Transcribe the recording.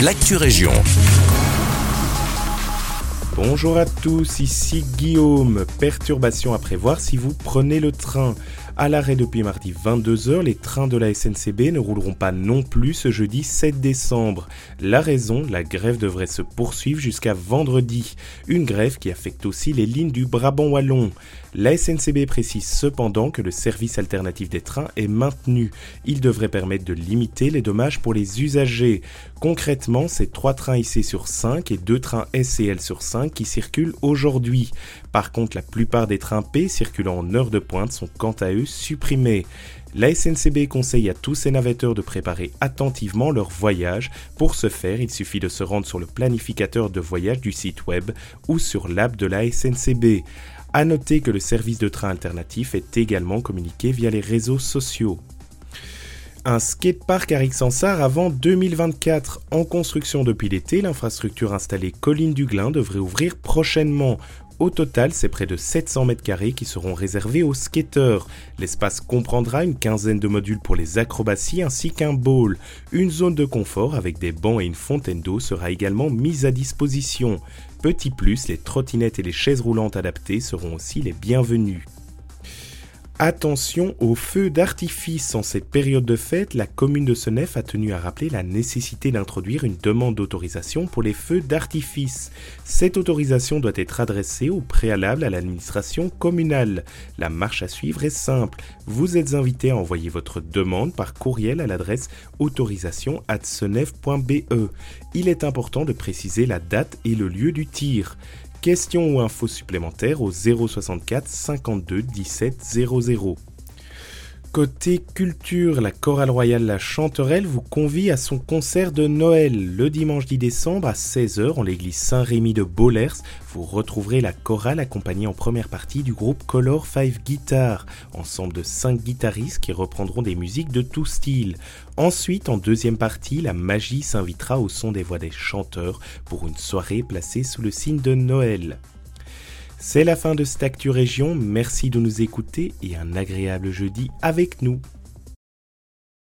l'actu région. Bonjour à tous, ici Guillaume. Perturbation à prévoir si vous prenez le train. À l'arrêt depuis mardi 22h, les trains de la SNCB ne rouleront pas non plus ce jeudi 7 décembre. La raison, la grève devrait se poursuivre jusqu'à vendredi. Une grève qui affecte aussi les lignes du Brabant Wallon. La SNCB précise cependant que le service alternatif des trains est maintenu. Il devrait permettre de limiter les dommages pour les usagers. Concrètement, c'est 3 trains IC sur 5 et 2 trains SCL sur 5 qui circulent aujourd'hui. Par contre, la plupart des trains P circulant en heure de pointe sont quant à eux supprimés. La SNCB conseille à tous ses navetteurs de préparer attentivement leur voyage. Pour ce faire, il suffit de se rendre sur le planificateur de voyage du site web ou sur l'app de la SNCB. A noter que le service de train alternatif est également communiqué via les réseaux sociaux. Un skatepark à Rixensart avant 2024. En construction depuis l'été, l'infrastructure installée Colline du Glin devrait ouvrir prochainement. Au total, c'est près de 700 mètres carrés qui seront réservés aux skateurs. L'espace comprendra une quinzaine de modules pour les acrobaties ainsi qu'un bowl. Une zone de confort avec des bancs et une fontaine d'eau sera également mise à disposition. Petit plus, les trottinettes et les chaises roulantes adaptées seront aussi les bienvenues. Attention aux feux d'artifice. En cette période de fête, la commune de Senef a tenu à rappeler la nécessité d'introduire une demande d'autorisation pour les feux d'artifice. Cette autorisation doit être adressée au préalable à l'administration communale. La marche à suivre est simple. Vous êtes invité à envoyer votre demande par courriel à l'adresse autorisation@senef.be. Il est important de préciser la date et le lieu du tir. Questions ou infos supplémentaires au 064 52 17 00. Côté culture, la chorale royale La Chanterelle vous convie à son concert de Noël le dimanche 10 décembre à 16h en l'église Saint-Rémy de Bollers. Vous retrouverez la chorale accompagnée en première partie du groupe Color 5 Guitar, ensemble de 5 guitaristes qui reprendront des musiques de tout style. Ensuite, en deuxième partie, la magie s'invitera au son des voix des chanteurs pour une soirée placée sous le signe de Noël. C'est la fin de cette Actu merci de nous écouter et un agréable jeudi avec nous.